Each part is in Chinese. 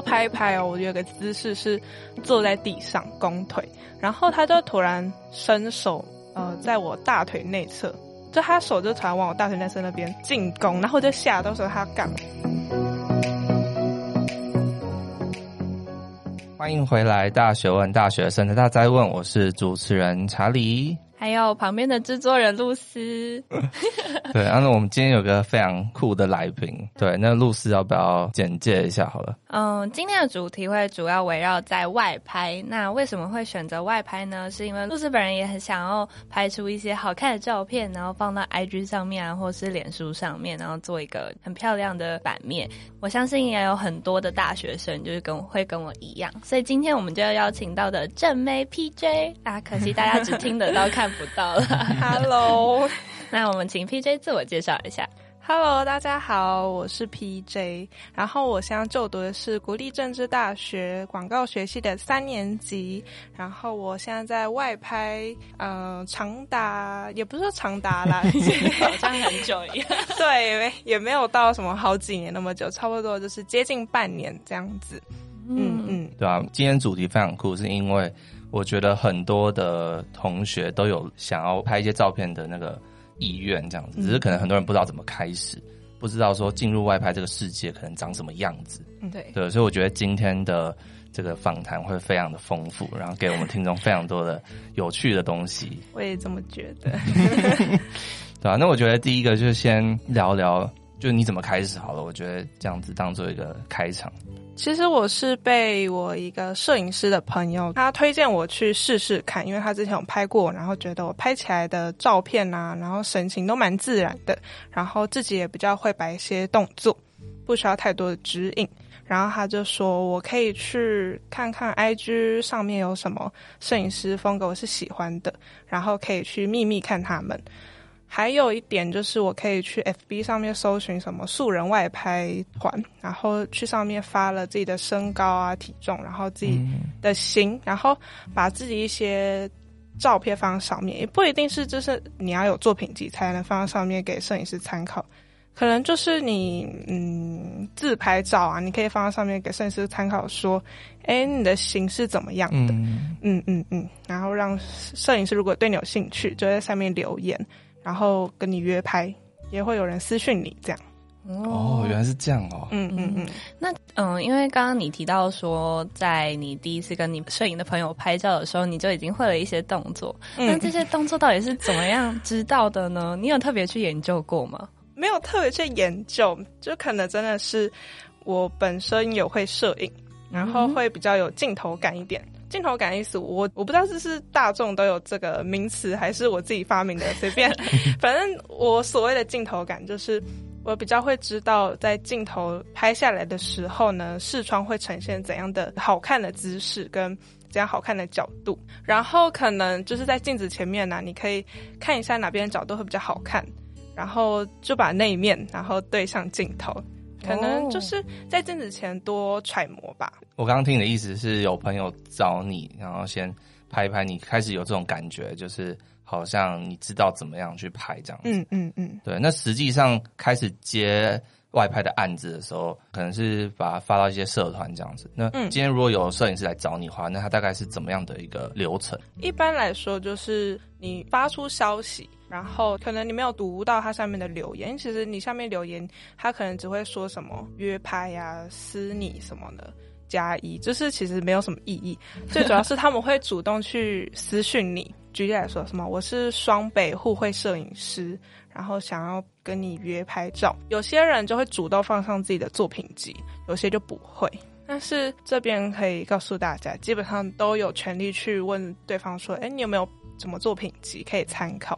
拍一拍哦，我有个姿势是坐在地上弓腿，然后他就突然伸手呃在我大腿内侧，就他手就突然往我大腿内侧那边进攻，然后就吓到说他要干嘛。欢迎回来，大学问，大学生的大哉问，我是主持人查理。还有旁边的制作人露丝，对，然后我们今天有个非常酷的来宾，对，那露丝要不要简介一下好了？嗯，今天的主题会主要围绕在外拍。那为什么会选择外拍呢？是因为露丝本人也很想要拍出一些好看的照片，然后放到 IG 上面啊，或是脸书上面，然后做一个很漂亮的版面。我相信也有很多的大学生就是跟我会跟我一样，所以今天我们就要邀请到的正妹 PJ 啊，可惜大家只听得到看。不到了，Hello，那我们请 PJ 自我介绍一下。Hello，大家好，我是 PJ，然后我现在就读的是国立政治大学广告学系的三年级，然后我现在在外拍，呃，长达也不是说长达啦，好像很久一样，对，也没有到什么好几年那么久，差不多就是接近半年这样子。嗯嗯，对啊，今天主题非常酷，是因为。我觉得很多的同学都有想要拍一些照片的那个意愿，这样子，只是可能很多人不知道怎么开始，不知道说进入外拍这个世界可能长什么样子。对对，所以我觉得今天的这个访谈会非常的丰富，然后给我们听众非常多的有趣的东西。我也这么觉得。对啊，那我觉得第一个就是先聊聊，就你怎么开始好了。我觉得这样子当做一个开场。其实我是被我一个摄影师的朋友，他推荐我去试试看，因为他之前有拍过，然后觉得我拍起来的照片啊，然后神情都蛮自然的，然后自己也比较会摆一些动作，不需要太多的指引。然后他就说我可以去看看 IG 上面有什么摄影师风格我是喜欢的，然后可以去秘密看他们。还有一点就是，我可以去 FB 上面搜寻什么素人外拍团，然后去上面发了自己的身高啊、体重，然后自己的型，然后把自己一些照片放上面，也不一定是就是你要有作品集才能放在上面给摄影师参考，可能就是你嗯自拍照啊，你可以放在上面给摄影师参考，说，哎，你的型是怎么样的？嗯嗯嗯嗯，然后让摄影师如果对你有兴趣，就在上面留言。然后跟你约拍，也会有人私讯你这样。哦，原来是这样哦。嗯嗯嗯。那嗯，因为刚刚你提到说，在你第一次跟你摄影的朋友拍照的时候，你就已经会了一些动作。嗯。那这些动作到底是怎么样知道的呢？你有特别去研究过吗？没有特别去研究，就可能真的是我本身有会摄影，然后会比较有镜头感一点。镜头感意思，我我不知道这是大众都有这个名词，还是我自己发明的，随便。反正我所谓的镜头感，就是我比较会知道在镜头拍下来的时候呢，视窗会呈现怎样的好看的姿势跟怎样好看的角度，然后可能就是在镜子前面呢、啊，你可以看一下哪边的角度会比较好看，然后就把那一面然后对上镜头。可能就是在镜子前多揣摩吧。我刚刚听你的意思是有朋友找你，然后先拍一拍，你开始有这种感觉，就是好像你知道怎么样去拍这样子。嗯嗯嗯。对，那实际上开始接外拍的案子的时候，可能是把它发到一些社团这样子。那今天如果有摄影师来找你的话，那他大概是怎么样的一个流程？一般来说，就是你发出消息。然后可能你没有读到它上面的留言，其实你下面留言，他可能只会说什么约拍呀、私你什么的加一，就是其实没有什么意义。最主要是他们会主动去私讯你。举例来说，什么我是双北互惠摄影师，然后想要跟你约拍照。有些人就会主动放上自己的作品集，有些就不会。但是这边可以告诉大家，基本上都有权利去问对方说：“哎，你有没有什么作品集可以参考？”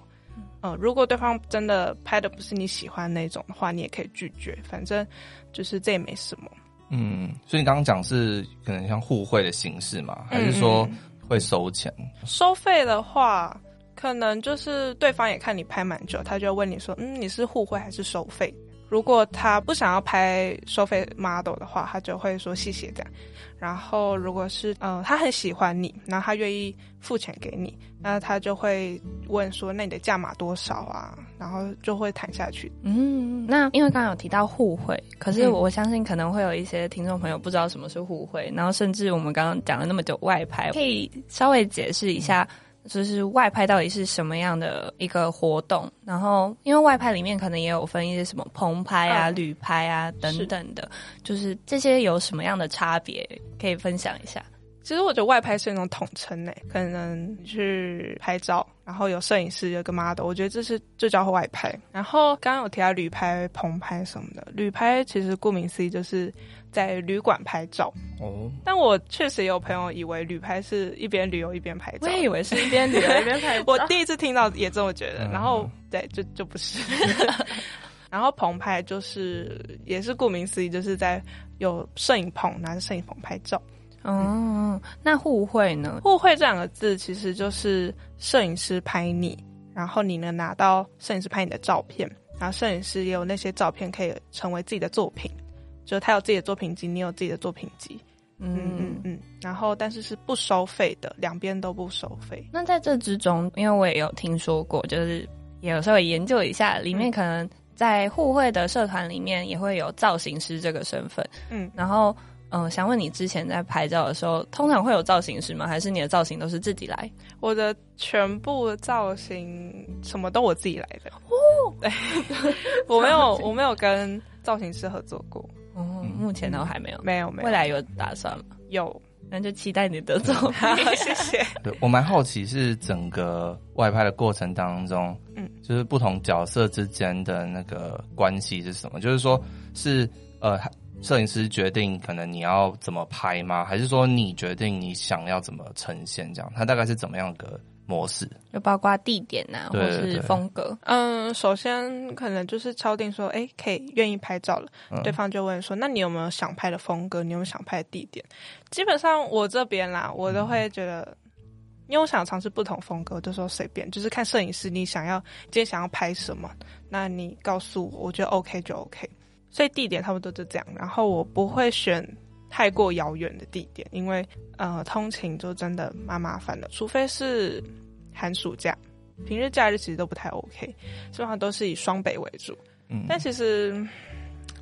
嗯，如果对方真的拍的不是你喜欢那种的话，你也可以拒绝，反正就是这也没什么。嗯，所以你刚刚讲是可能像互惠的形式嘛，还是说会收钱？嗯，收费的话，可能就是对方也看你拍蛮久，他就问你说，嗯，你是互惠还是收费？如果他不想要拍收费 model 的话，他就会说谢谢这样。然后如果是呃他很喜欢你，然后他愿意付钱给你，那他就会问说，那你的价码多少啊？然后就会谈下去。嗯，那因为刚刚有提到互惠，可是我相信可能会有一些听众朋友不知道什么是互惠，然后甚至我们刚刚讲了那么久外拍，可以稍微解释一下。就是外拍到底是什么样的一个活动？然后，因为外拍里面可能也有分一些什么棚拍啊、嗯、旅拍啊等等的，是就是这些有什么样的差别？可以分享一下。其实我觉得外拍是一种统称诶，可能去拍照，然后有摄影师有个 model，我觉得这是就叫外拍。然后刚刚有提到旅拍、棚拍什么的，旅拍其实顾名思义就是。在旅馆拍照哦，但我确实有朋友以为旅拍是一边旅游一边拍照，我也以为是一边旅游一边拍照。我第一次听到也这么觉得，然后对，就就不是。然后棚拍就是也是顾名思义，就是在有摄影棚拿着摄影棚拍照。哦，那互惠呢？互惠这两个字其实就是摄影师拍你，然后你能拿到摄影师拍你的照片，然后摄影师也有那些照片可以成为自己的作品。就他有自己的作品集，你有自己的作品集，嗯嗯嗯，然后但是是不收费的，两边都不收费。那在这之中，因为我也有听说过，就是也有稍微研究一下，里面可能在互惠的社团里面也会有造型师这个身份，嗯，然后嗯、呃，想问你之前在拍照的时候，通常会有造型师吗？还是你的造型都是自己来？我的全部造型什么都我自己来的哦，对，我没有我没有跟造型师合作过。哦，目前都还没有，没有，没有。未来有打算吗？有，那就期待你的作品。谢谢。对，我蛮好奇，是整个外拍的过程当中，嗯，就是不同角色之间的那个关系是什么？就是说，是呃，摄影师决定可能你要怎么拍吗？还是说你决定你想要怎么呈现？这样，它大概是怎么样的？模式就包括地点呐、啊，或是风格。嗯，首先可能就是敲定说，哎、欸，可以愿意拍照了。嗯、对方就问说，那你有没有想拍的风格？你有没有想拍的地点？基本上我这边啦，我都会觉得，嗯、因为我想尝试不同风格，我就说随便，就是看摄影师你想要今天想要拍什么，那你告诉我，我觉得 OK 就 OK。所以地点差不多就这样。然后我不会选太过遥远的地点，因为呃，通勤就真的蛮麻烦的，除非是。寒暑假，平日假日其实都不太 OK，基本上都是以双北为主。嗯，但其实，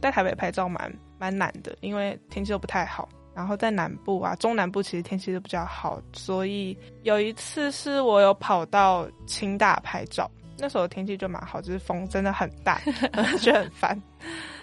在台北拍照蛮蛮难的，因为天气都不太好。然后在南部啊，中南部其实天气都比较好，所以有一次是我有跑到清大拍照，那时候天气就蛮好，就是风真的很大，觉得很烦，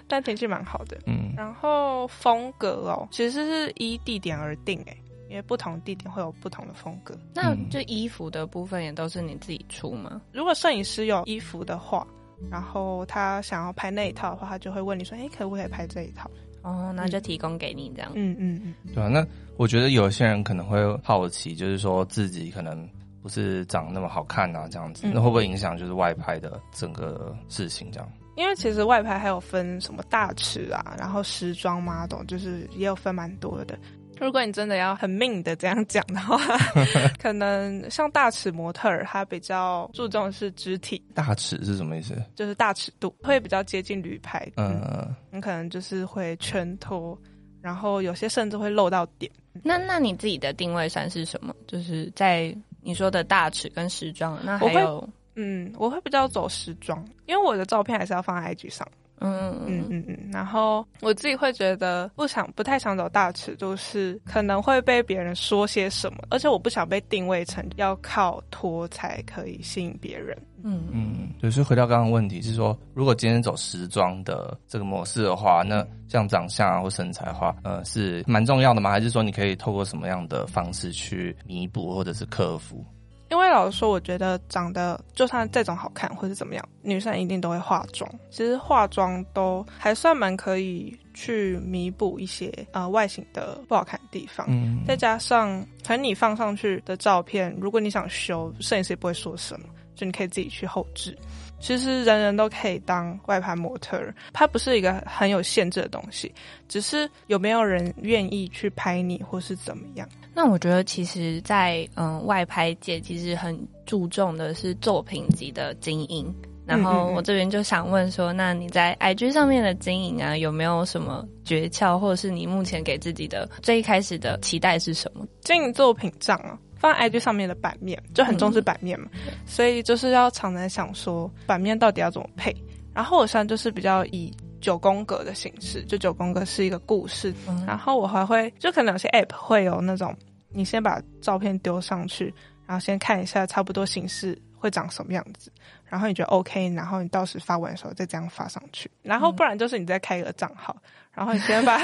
但天气蛮好的。嗯，然后风格哦，其实是依地点而定，诶。因为不同地点会有不同的风格，那就衣服的部分也都是你自己出吗？如果摄影师有衣服的话，然后他想要拍那一套的话，他就会问你说：“哎，可不可以拍这一套？”哦，那就提供给你这样。嗯嗯嗯，对啊。那我觉得有些人可能会好奇，就是说自己可能不是长那么好看啊，这样子，那会不会影响就是外拍的整个事情这样？因为其实外拍还有分什么大尺啊，然后时装 model，就是也有分蛮多的。如果你真的要很命的这样讲的话，可能像大尺模特儿，他比较注重的是肢体。大尺是什么意思？就是大尺度，会比较接近旅拍。嗯，你可能就是会全脱，然后有些甚至会露到点。那那你自己的定位算是什么？就是在你说的大尺跟时装，那还有，嗯，我会比较走时装，因为我的照片还是要放在 IG 上。嗯嗯嗯嗯，然后我自己会觉得不想不太想走大尺度，是可能会被别人说些什么，而且我不想被定位成要靠拖才可以吸引别人。嗯嗯，对，所以回到刚刚问题是说，如果今天走时装的这个模式的话，那像长相啊或身材的话，呃，是蛮重要的吗？还是说你可以透过什么样的方式去弥补或者是克服？因为老实说，我觉得长得就算这种好看或是怎么样，女生一定都会化妆。其实化妆都还算蛮可以去弥补一些呃外形的不好看的地方。嗯，再加上可能你放上去的照片，如果你想修，摄影师也不会说什么，就你可以自己去后置。其实人人都可以当外拍模特儿，它不是一个很有限制的东西，只是有没有人愿意去拍你，或是怎么样。那我觉得，其实在，在嗯外拍界，其实很注重的是作品集的经营，然后我这边就想问说，那你在 IG 上面的经营啊，有没有什么诀窍，或者是你目前给自己的最一开始的期待是什么？经营作品账啊，放在 IG 上面的版面就很重视版面嘛，嗯、所以就是要常常想说版面到底要怎么配。然后我现在就是比较以九宫格的形式，就九宫格是一个故事，嗯、然后我还会就可能有些 App 会有那种，你先把照片丢上去，然后先看一下差不多形式会长什么样子。然后你觉得 OK，然后你到时发文的时候再这样发上去，然后不然就是你再开一个账号，然后你先把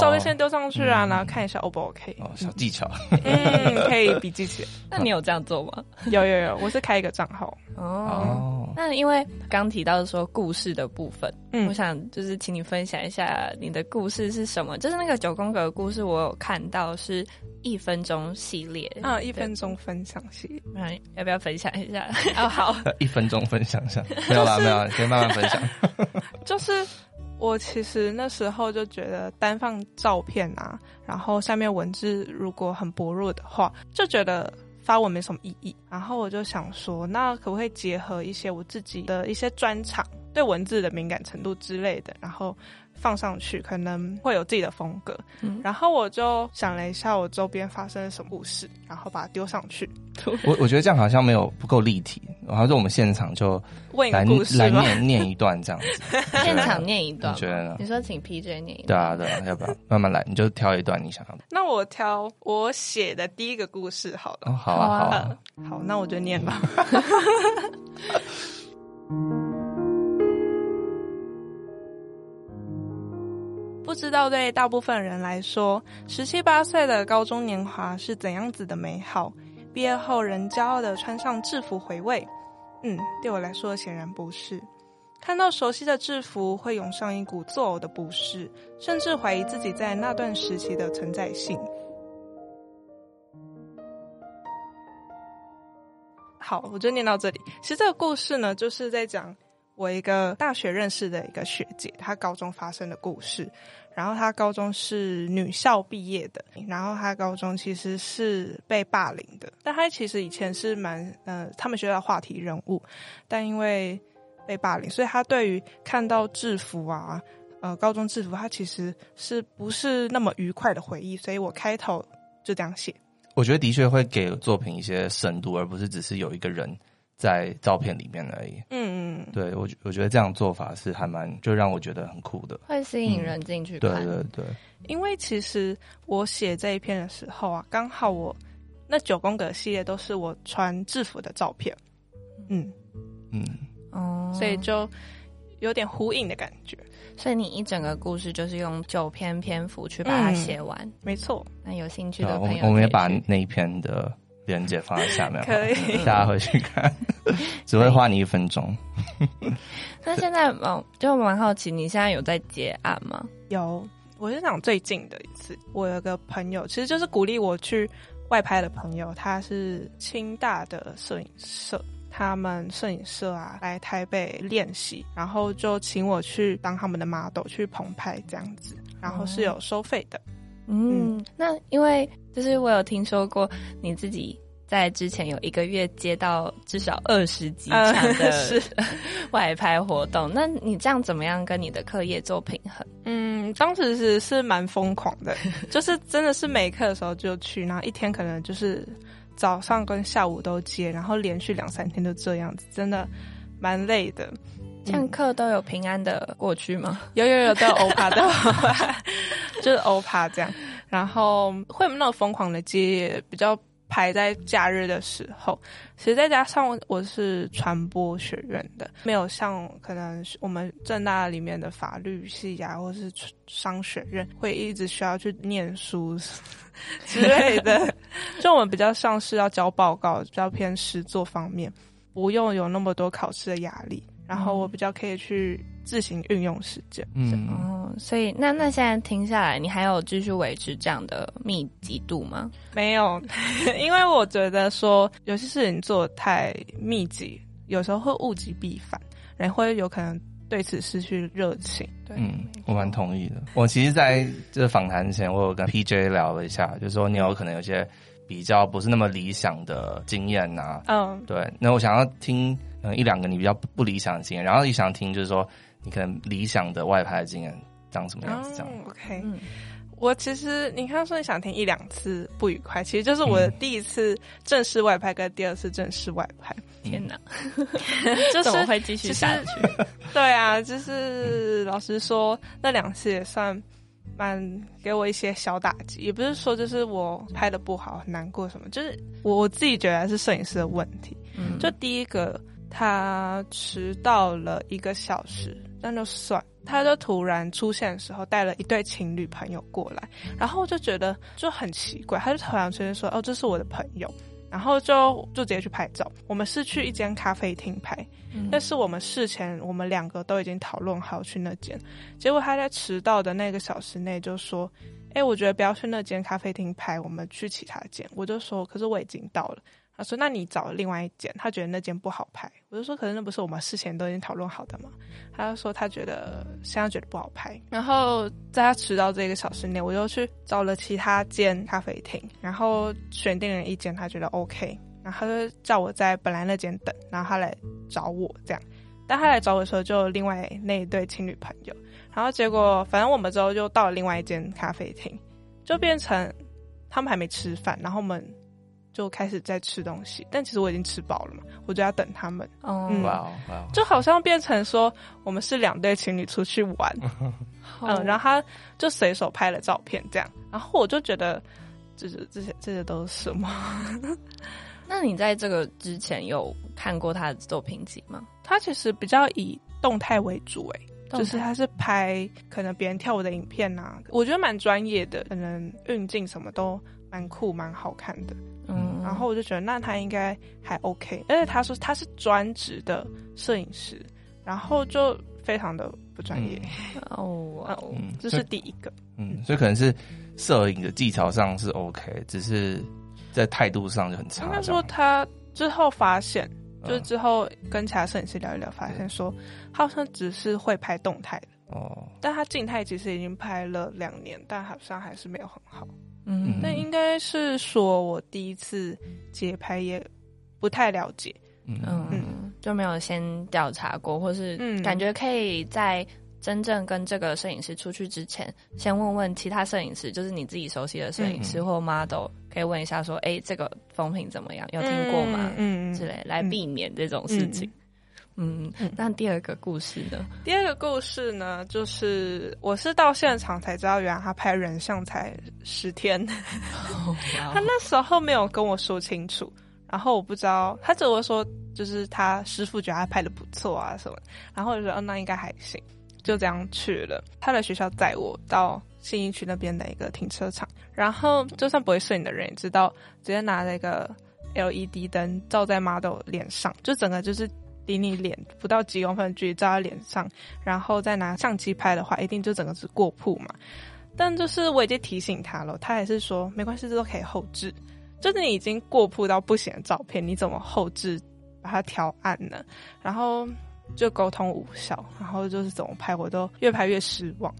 照片先丢上去啊，然后看一下 O 不 OK。哦，小技巧，嗯，可以笔记起来。那你有这样做吗？有有有，我是开一个账号。哦，那因为刚提到说故事的部分，嗯，我想就是请你分享一下你的故事是什么？就是那个九宫格的故事，我有看到是一分钟系列啊，一分钟分享系列，那要不要分享一下？哦，好，一分钟。分享一下，没有啦，没有，可以慢慢分享。就是我其实那时候就觉得单放照片啊，然后下面文字如果很薄弱的话，就觉得发文没什么意义。然后我就想说，那可不可以结合一些我自己的一些专长，对文字的敏感程度之类的，然后。放上去可能会有自己的风格，嗯、然后我就想了一下我周边发生了什么故事，然后把它丢上去。我我觉得这样好像没有不够立体，然后就我们现场就来来念念一段这样子，现场念一段，你觉得呢？你说请 PJ 念一段，对啊对啊，要不要慢慢来？你就挑一段你想要的。那我挑我写的第一个故事好了。哦，好啊好啊，好，那我就念吧。知道对大部分人来说，十七八岁的高中年华是怎样子的美好？毕业后仍骄傲的穿上制服回味？嗯，对我来说显然不是。看到熟悉的制服，会涌上一股作呕的不适，甚至怀疑自己在那段时期的存在性。好，我就念到这里。其实这个故事呢，就是在讲我一个大学认识的一个学姐，她高中发生的故事。然后他高中是女校毕业的，然后他高中其实是被霸凌的，但他其实以前是蛮呃他们学校的话题人物，但因为被霸凌，所以他对于看到制服啊，呃高中制服，他其实是不是那么愉快的回忆，所以我开头就这样写。我觉得的确会给作品一些深度，而不是只是有一个人。在照片里面而已。嗯嗯，对我我觉得这样做法是还蛮就让我觉得很酷的，会吸引人进去看。对对对，因为其实我写这一篇的时候啊，刚好我那九宫格系列都是我穿制服的照片。嗯嗯哦，所以就有点呼应的感觉。所以你一整个故事就是用九篇篇幅去把它写完。嗯，没错。那有兴趣的朋友，我们也把那一篇的。连结放在下面，可以，大家回去看，只会花你一分钟。那现在，哦，就蛮好奇，你现在有在接案吗？有，我是讲最近的一次，我有个朋友，其实就是鼓励我去外拍的朋友，他是清大的摄影社，他们摄影社啊来台北练习，然后就请我去当他们的 model 去棚拍这样子，然后是有收费的。嗯，嗯，那因为就是我有听说过你自己在之前有一个月接到至少二十几场的 外拍活动，呃、那你这样怎么样跟你的课业做平衡？嗯，当时是是蛮疯狂的，就是真的是没课的时候就去，然后一天可能就是早上跟下午都接，然后连续两三天都这样子，真的蛮累的。上课都有平安的过去吗？有有有，都有欧趴，都有欧趴，就是欧趴这样。然后会有那么疯狂的接，比较排在假日的时候。其实再加上我是传播学院的，没有像可能我们政大里面的法律系啊，或是商学院会一直需要去念书 之类的。就我们比较像是要交报告，比较偏实作方面，不用有那么多考试的压力。然后我比较可以去自行运用时间，嗯，哦，所以那那现在听下来，你还有继续维持这样的密集度吗？没有，因为我觉得说有些事情做太密集，有时候会物极必反，人会有可能对此失去热情。对，嗯，我蛮同意的。我其实在这访谈前，我有跟 PJ 聊了一下，就是说你有可能有些比较不是那么理想的经验呐，嗯，对。那我想要听。嗯一两个你比较不理想的经验，然后也想听就是说你可能理想的外拍的经验长什么样子这样。哦、OK，嗯。我其实你刚说你想听一两次不愉快，其实就是我的第一次正式外拍跟第二次正式外拍。嗯、天哪，就是怎么会继续下去？对啊，就是老实说，那两次也算蛮给我一些小打击。也不是说就是我拍的不好很难过什么，就是我我自己觉得是摄影师的问题。嗯，就第一个他迟到了一个小时，那就算。他就突然出现的时候，带了一对情侣朋友过来，然后我就觉得就很奇怪，他就突然出现说：“哦，这是我的朋友。”然后就就直接去拍照。我们是去一间咖啡厅拍，嗯、但是我们事前我们两个都已经讨论好去那间，结果他在迟到的那个小时内就说：“哎，我觉得不要去那间咖啡厅拍，我们去其他间。”我就说：“可是我已经到了。”他说：“那你找另外一间，他觉得那间不好拍。”我就说：“可是那不是我们事前都已经讨论好的吗？”他就说：“他觉得现在觉得不好拍。”然后在他迟到这个小时内，我又去找了其他间咖啡厅，然后选定了一间他觉得 OK，然后他就叫我在本来那间等，然后他来找我这样。但他来找我的时候，就另外那一对情侣朋友，然后结果反正我们之后就到了另外一间咖啡厅，就变成他们还没吃饭，然后我们。就开始在吃东西，但其实我已经吃饱了嘛，我就要等他们。哦，哇哇，就好像变成说我们是两对情侣出去玩，嗯，然后他就随手拍了照片这样，然后我就觉得，这是这些这些都是什么？那你在这个之前有看过他的作品集吗？他其实比较以动态为主，欸，诶，就是他是拍可能别人跳舞的影片呐，啊，我觉得蛮专业的，可能运镜什么都蛮酷蛮好看的。嗯，然后我就觉得那他应该还 OK，而且他说他是专职的摄影师，然后就非常的不专业。哦，嗯，这是第一个，嗯，所以可能是摄影的技巧上是 OK，只是在态度上就很差。应该说他之后发现，就是之后跟其他摄影师聊一聊，发现说他好像只是会拍动态的。哦，但他静态其实已经拍了两年，但好像还是没有很好。嗯，那应该是说我第一次街拍，也不太了解，嗯。嗯，就没有先调查过，或是感觉可以在真正跟这个摄影师出去之前，先问问其他摄影师，就是你自己熟悉的摄影师或 model，可以问一下说，哎、欸，这个风评怎么样？有听过吗？嗯。之类，来避免这种事情。嗯，那第二个故事呢？第二个故事呢，就是我是到现场才知道，原来他拍人像才十天。Oh, 他那时候没有跟我说清楚，然后我不知道，他只会说就是他师傅觉得他拍的不错啊什么，然后我就说，哦，那应该还行，就这样去了。他的学校载我到信义区那边的一个停车场，然后就算不会摄影的人也知道，直接拿那个 LED 灯照在 model 脸上，就整个就是。离你脸不到几公分距离照在脸上，然后再拿相机拍的话，一定就整个是过曝嘛。但就是我已经提醒他了，他还是说没关系，这都可以后置。就是你已经过曝到不行的照片，你怎么后置把它调暗呢？然后就沟通无效，然后就是怎么拍我都越拍越失望。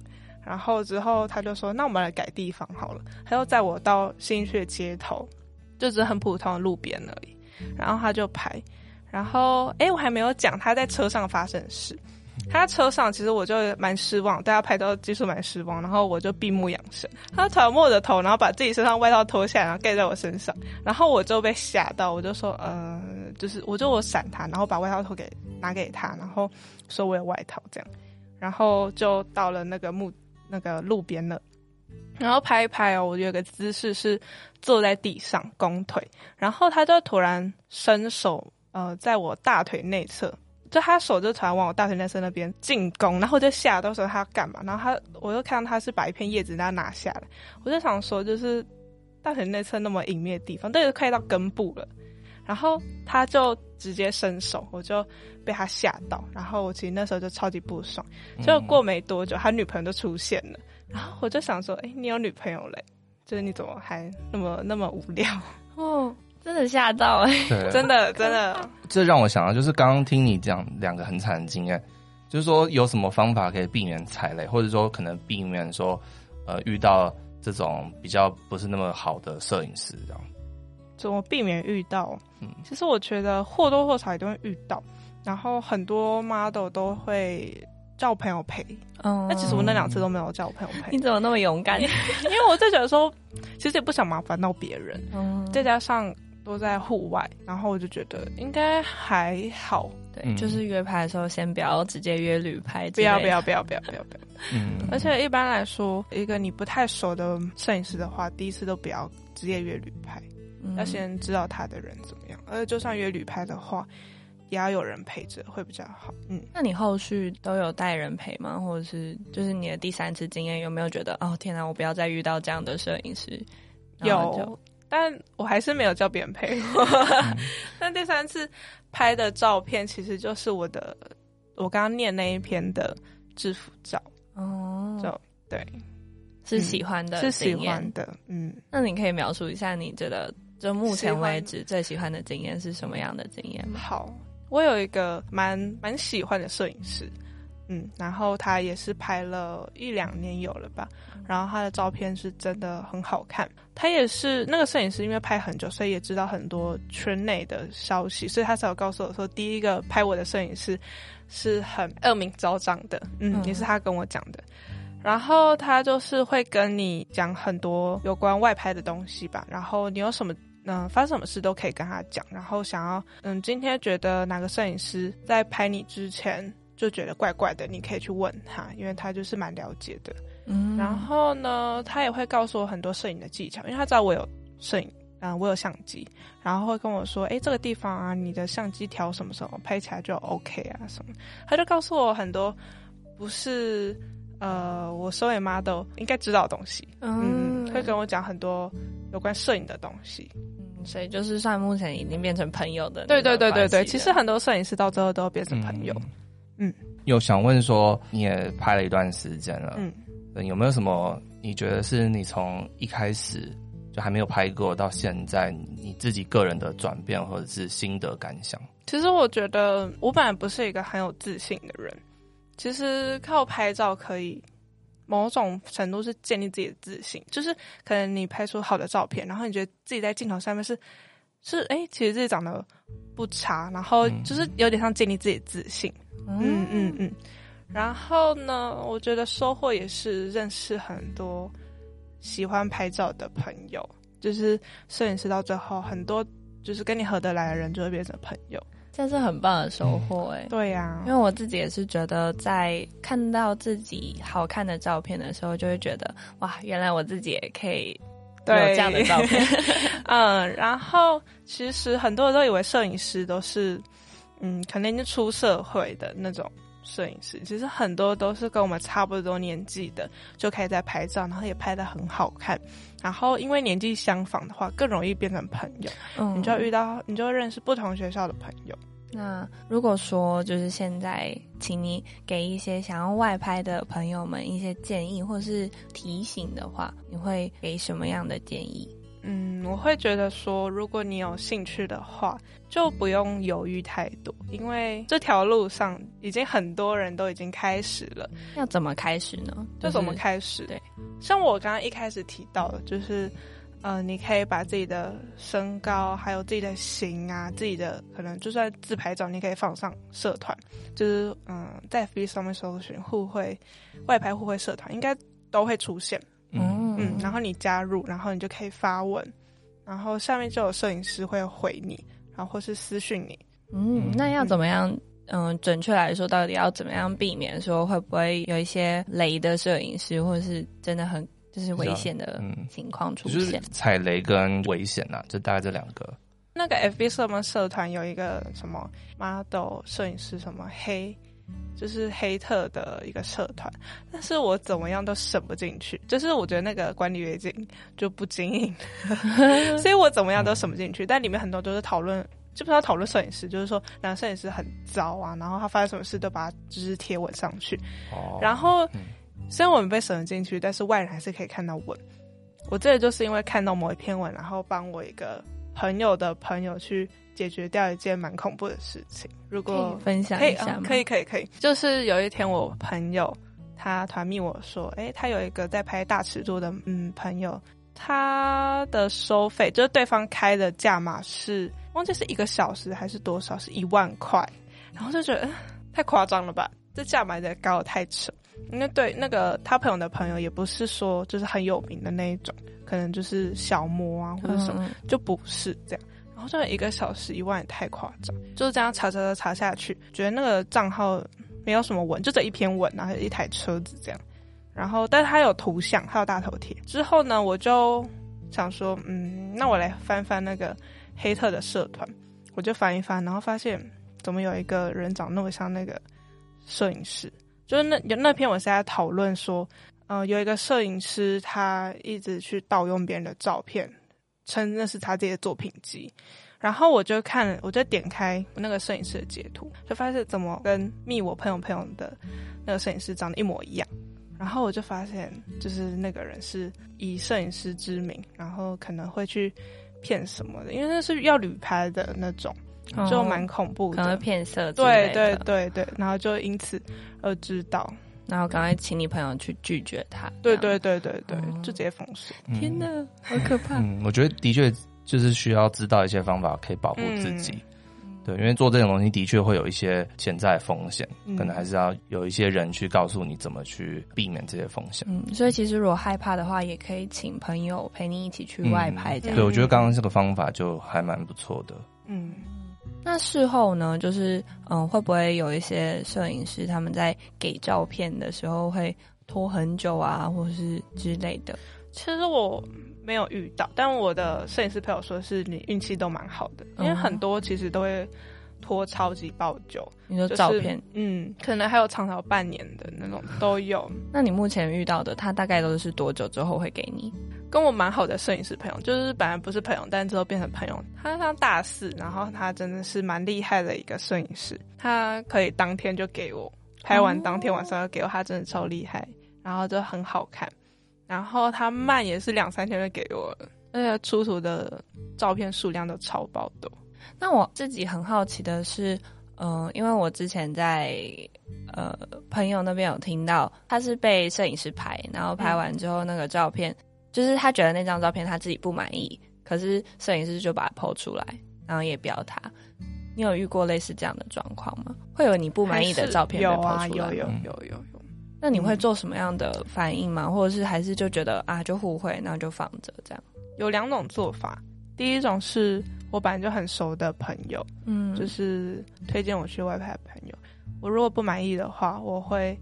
然后之后他就说：“那我们来改地方好了。”他又载我到新区街头，就只是很普通的路边而已。然后他就拍。然后，哎，我还没有讲他在车上发生的事。他在车上，其实我就蛮失望，大家拍照技术蛮失望。然后我就闭目养神，他突然摸着头，然后把自己身上外套脱下来，然后盖在我身上。然后我就被吓到，我就说，呃，就是我就我闪他，然后把外套脱给拿给他，然后说我有外套这样。然后就到了那个木那个路边了，然后拍一拍哦，我有个姿势是坐在地上弓腿，然后他就突然伸手。呃，在我大腿内侧，就他手就突然往我大腿内侧那边进攻，然后我就吓到，说他要干嘛？然后他，我就看到他是把一片叶子那拿下来，我就想说，就是大腿内侧那么隐秘的地方，都已经快到根部了，然后他就直接伸手，我就被他吓到，然后我其实那时候就超级不爽。就过没多久，他女朋友就出现了，然后我就想说，哎、欸，你有女朋友嘞？就是你怎么还那么那么无聊？哦。真的吓到哎、欸！真的真的，这让我想到，就是刚刚听你讲两个很惨的经验，就是说有什么方法可以避免踩雷，或者说可能避免说呃遇到这种比较不是那么好的摄影师这样。怎么避免遇到？嗯，其实我觉得或多或少也都会遇到。然后很多 model 都会叫朋友陪。嗯，那其实我那两次都没有叫我朋友陪。你怎么那么勇敢？因为我就觉得说，其实也不想麻烦到别人。嗯，再加上都在户外，然后我就觉得应该还好。对，嗯、就是约拍的时候，先不要直接约旅拍，不要不要不要不要不要不要。嗯，而且一般来说，一个你不太熟的摄影师的话，第一次都不要直接约旅拍，嗯、要先知道他的人怎么样。而且就算约旅拍的话，也要有人陪着会比较好。嗯，那你后续都有带人陪吗？或者是就是你的第三次经验有没有觉得哦天哪，我不要再遇到这样的摄影师？有，但我还是没有叫别人陪我。那、第三次拍的照片其实就是我的，我刚刚念那一篇的制服照。哦，就对，是喜欢的、嗯，是喜欢的。嗯，那你可以描述一下你觉得就目前为止最喜欢的经验是什么样的经验吗？好。我有一个蛮蛮喜欢的摄影师，嗯，然后他也是拍了一两年有了吧，然后他的照片是真的很好看。他也是那个摄影师，因为拍很久，所以也知道很多圈内的消息，所以他才有告诉我说，第一个拍我的摄影师是很恶名昭彰的，嗯，也是他跟我讲的。然后他就是会跟你讲很多有关外拍的东西吧，然后你有什么。嗯，发生什么事都可以跟他讲。然后想要，嗯，今天觉得哪个摄影师在拍你之前就觉得怪怪的，你可以去问他，因为他就是蛮了解的。嗯，然后呢，他也会告诉我很多摄影的技巧，因为他知道我有摄影，嗯，我有相机，然后会跟我说，哎，这个地方啊，你的相机调什么什么，拍起来就 OK 啊什么。他就告诉我很多不是呃我身为 model 应该知道的东西。嗯，嗯，会跟我讲很多有关摄影的东西。嗯所以就是算目前已经变成朋友的。对对对对对，其实很多摄影师到最后都变成朋友。嗯，有想问说，你也拍了一段时间了，嗯，有没有什么你觉得是你从一开始就还没有拍过到现在你自己个人的转变或者是心得感想？其实我觉得我本来不是一个很有自信的人，其实靠拍照可以。某种程度是建立自己的自信，就是可能你拍出好的照片，然后你觉得自己在镜头上面是是哎、欸，其实自己长得不差，然后就是有点像建立自己的自信，嗯嗯嗯。然后呢，我觉得收获也是认识很多喜欢拍照的朋友，就是摄影师到最后很多就是跟你合得来的人就会变成朋友。这是很棒的收获哎、欸嗯，对呀、啊，因为我自己也是觉得，在看到自己好看的照片的时候，就会觉得哇，原来我自己也可以有这样的照片。嗯，然后其实很多人都以为摄影师都是嗯，可能就出社会的那种摄影师，其实很多都是跟我们差不多年纪的，就可以在拍照，然后也拍的很好看。然后因为年纪相仿的话，更容易变成朋友。嗯，你就遇到，你就会认识不同学校的朋友。那如果说就是现在，请你给一些想要外拍的朋友们一些建议或是提醒的话，你会给什么样的建议？嗯，我会觉得说，如果你有兴趣的话，就不用犹豫太多，因为这条路上已经很多人都已经开始了。要怎么开始呢？就怎么开始？对，像我刚刚一开始提到的，就是。呃，你可以把自己的身高，还有自己的型啊，自己的可能就算自拍照，你可以放上社团，就是嗯，在 FB 上面搜寻互惠外拍互惠社团，应该都会出现。嗯嗯，然后你加入，然后你就可以发文，然后下面就有摄影师会回你，然后或是私讯你。嗯，那要怎么样？嗯，嗯准确来说，到底要怎么样避免说会不会有一些雷的摄影师，或者是真的很。就是危险的情况出现，就是踩雷跟危险呐、啊，就大概这两个。那个 FB 社么社团有一个什么 model 摄影师什么黑，就是黑特的一个社团，但是我怎么样都审不进去，就是我觉得那个管理员已经就不经营，所以我怎么样都审不进去。但里面很多都是讨论，基本上讨论摄影师，就是说男摄影师很糟啊，然后他发生什么事都把它就是贴文上去，哦、然后。嗯虽然我们被审了进去，但是外人还是可以看到文。我这里就是因为看到某一篇文，然后帮我一个朋友的朋友去解决掉一件蛮恐怖的事情。如果分享一下吗？可以，可以，可以。就是有一天，我朋友他团密我说，哎、欸，他有一个在拍大尺度的嗯朋友，他的收费就是对方开的价码是忘记是一个小时还是多少，是一万块。然后就觉得太夸张了吧，这价买的高太扯。因为对那个他朋友的朋友也不是说就是很有名的那一种，可能就是小模啊或者什么，嗯、就不是这样。然后这一个小时一万也太夸张，就是这样查查查查下去，觉得那个账号没有什么文，就这一篇文，然后一台车子这样。然后，但是他有图像，还有大头贴。之后呢，我就想说，嗯，那我来翻翻那个黑特的社团，我就翻一翻，然后发现怎么有一个人长那么像那个摄影师。就是那有那篇，我是在讨论说，呃，有一个摄影师，他一直去盗用别人的照片，称那是他自己的作品集。然后我就看，我就点开那个摄影师的截图，就发现怎么跟密我朋友朋友的那个摄影师长得一模一样。然后我就发现，就是那个人是以摄影师之名，然后可能会去骗什么的，因为那是要旅拍的那种。就蛮恐怖的，可能骗色。对对对对，然后就因此而知道，然后赶快请你朋友去拒绝他。对对对对对，就直接封锁。天哪，好可怕！嗯，我觉得的确就是需要知道一些方法可以保护自己。对，因为做这种东西的确会有一些潜在风险，可能还是要有一些人去告诉你怎么去避免这些风险。嗯，所以其实如果害怕的话，也可以请朋友陪你一起去外拍。这样，对，我觉得刚刚这个方法就还蛮不错的。嗯。那事后呢？就是嗯，会不会有一些摄影师他们在给照片的时候会拖很久啊，或是之类的？其实我没有遇到，但我的摄影师朋友说是你运气都蛮好的，因为很多其实都会拖超级爆久。你说照片，就是，嗯，可能还有长达半年的那种都有。那你目前遇到的，他大概都是多久之后会给你？跟我蛮好的摄影师朋友，就是本来不是朋友，但之后变成朋友。他上大四，然后他真的是蛮厉害的一个摄影师，他可以当天就给我拍完，当天晚上要给我，他真的超厉害，然后就很好看。然后他慢也是两三天就给我了，而且出图的照片数量都超爆多。那我自己很好奇的是，嗯、因为我之前在呃朋友那边有听到，他是被摄影师拍，然后拍完之后那个照片。嗯就是他觉得那张照片他自己不满意，可是摄影师就把它 PO 出来，然后也标他。你有遇过类似这样的状况吗？会有你不满意的照片被 PO 出来？有啊，有有有有有。那你会做什么样的反应吗？或者是还是就觉得啊，就互惠，那就放着这样？有两种做法。第一种是我本来就很熟的朋友，嗯，就是推荐我去外拍的朋友。我如果不满意的话，我会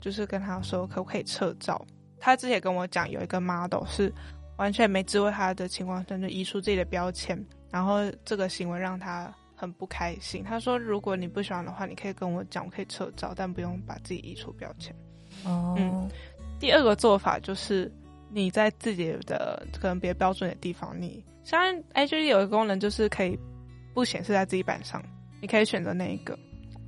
就是跟他说可不可以撤照。他之前跟我讲，有一个 model 是完全没知会他的情况下就移出自己的标签，然后这个行为让他很不开心。他说：“如果你不喜欢的话，你可以跟我讲，我可以撤照，但不用把自己移出标签。”哦，嗯。第二个做法就是你在自己的可能别标准的地方，你像 IG 有一个功能，就是可以不显示在自己板上，你可以选择那一个。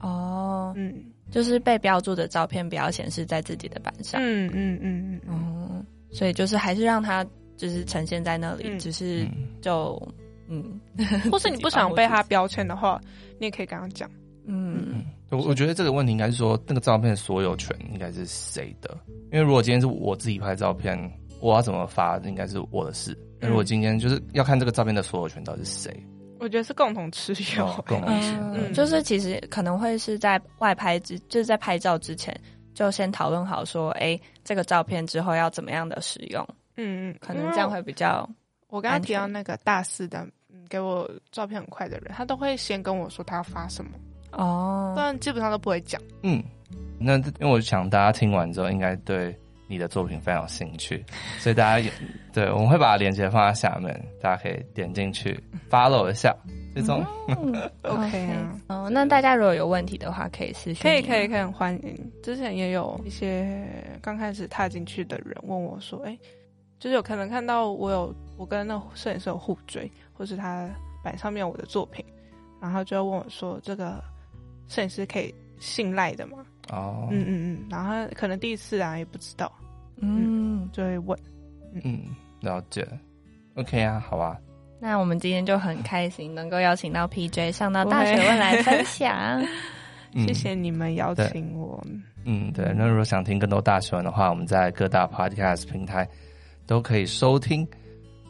哦，嗯。就是被标注的照片不要显示在自己的板上。嗯嗯嗯嗯，哦所以就是还是让它就是呈现在那里，嗯、只是就嗯，或是你不想被他标签的话，你也可以跟他讲。嗯，我我觉得这个问题应该是说，那个照片的所有权应该是谁的？因为如果今天是我自己拍照片，我要怎么发，应该是我的事。那、嗯、如果今天就是要看这个照片的所有权到底是谁？我觉得是共同持有，哦、共同持有。嗯，就是其实可能会是在外拍之，就是在拍照之前就先讨论好说，哎、欸，这个照片之后要怎么样的使用。嗯嗯，可能这样会比较。我刚刚提到那个大四的，给我照片很快的人，他都会先跟我说他要发什么哦，不然基本上都不会讲。嗯，那因为我想大家听完之后应该对。你的作品非常有兴趣，所以大家也对，我们会把链接放在下面，大家可以点进去 follow 一下，这种 OK 啊。哦，那大家如果有问题的话，可以私信。可以可以可以，欢迎。之前也有一些刚开始踏进去的人问我说：“哎、欸，就是有可能看到我有我跟那摄影师有互追，或是他板上面有我的作品，然后就要问我说，这个摄影师可以信赖的吗？”哦，嗯嗯嗯，然后可能第一次啊，也不知道，嗯，就会问，嗯，嗯，了解，OK 啊，好啊，那我们今天就很开心能够邀请到 PJ 上到大学问来分享，谢谢你们邀请我，嗯，对，那如果想听更多大学问的话，我们在各大 Podcast 平台都可以收听。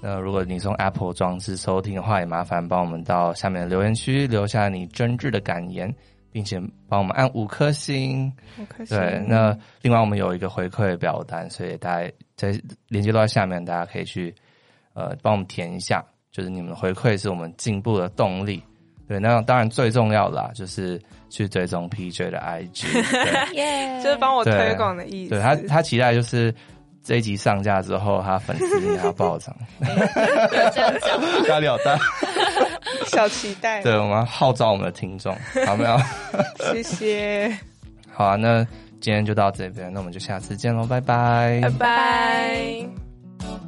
那如果你从 Apple 装置收听的话，也麻烦帮我们到下面的留言区留下你真挚的感言。并且帮我们按五颗星。五颗星。对，那另外我们有一个回馈表单，所以大家在链接都在下面，大家可以去呃帮我们填一下。就是你们的回馈是我们进步的动力。对，那当然最重要的啦，就是去追踪 PJ 的 IG，对，yeah, 就是帮我推广的意思。对，他，他期待就是这一集上架之后，他粉丝应该要暴涨。压力好大，小期待。对，我们要号召我们的听众，好没有？谢谢。好啊，那今天就到这边，那我们就下次见喽，拜拜，拜拜。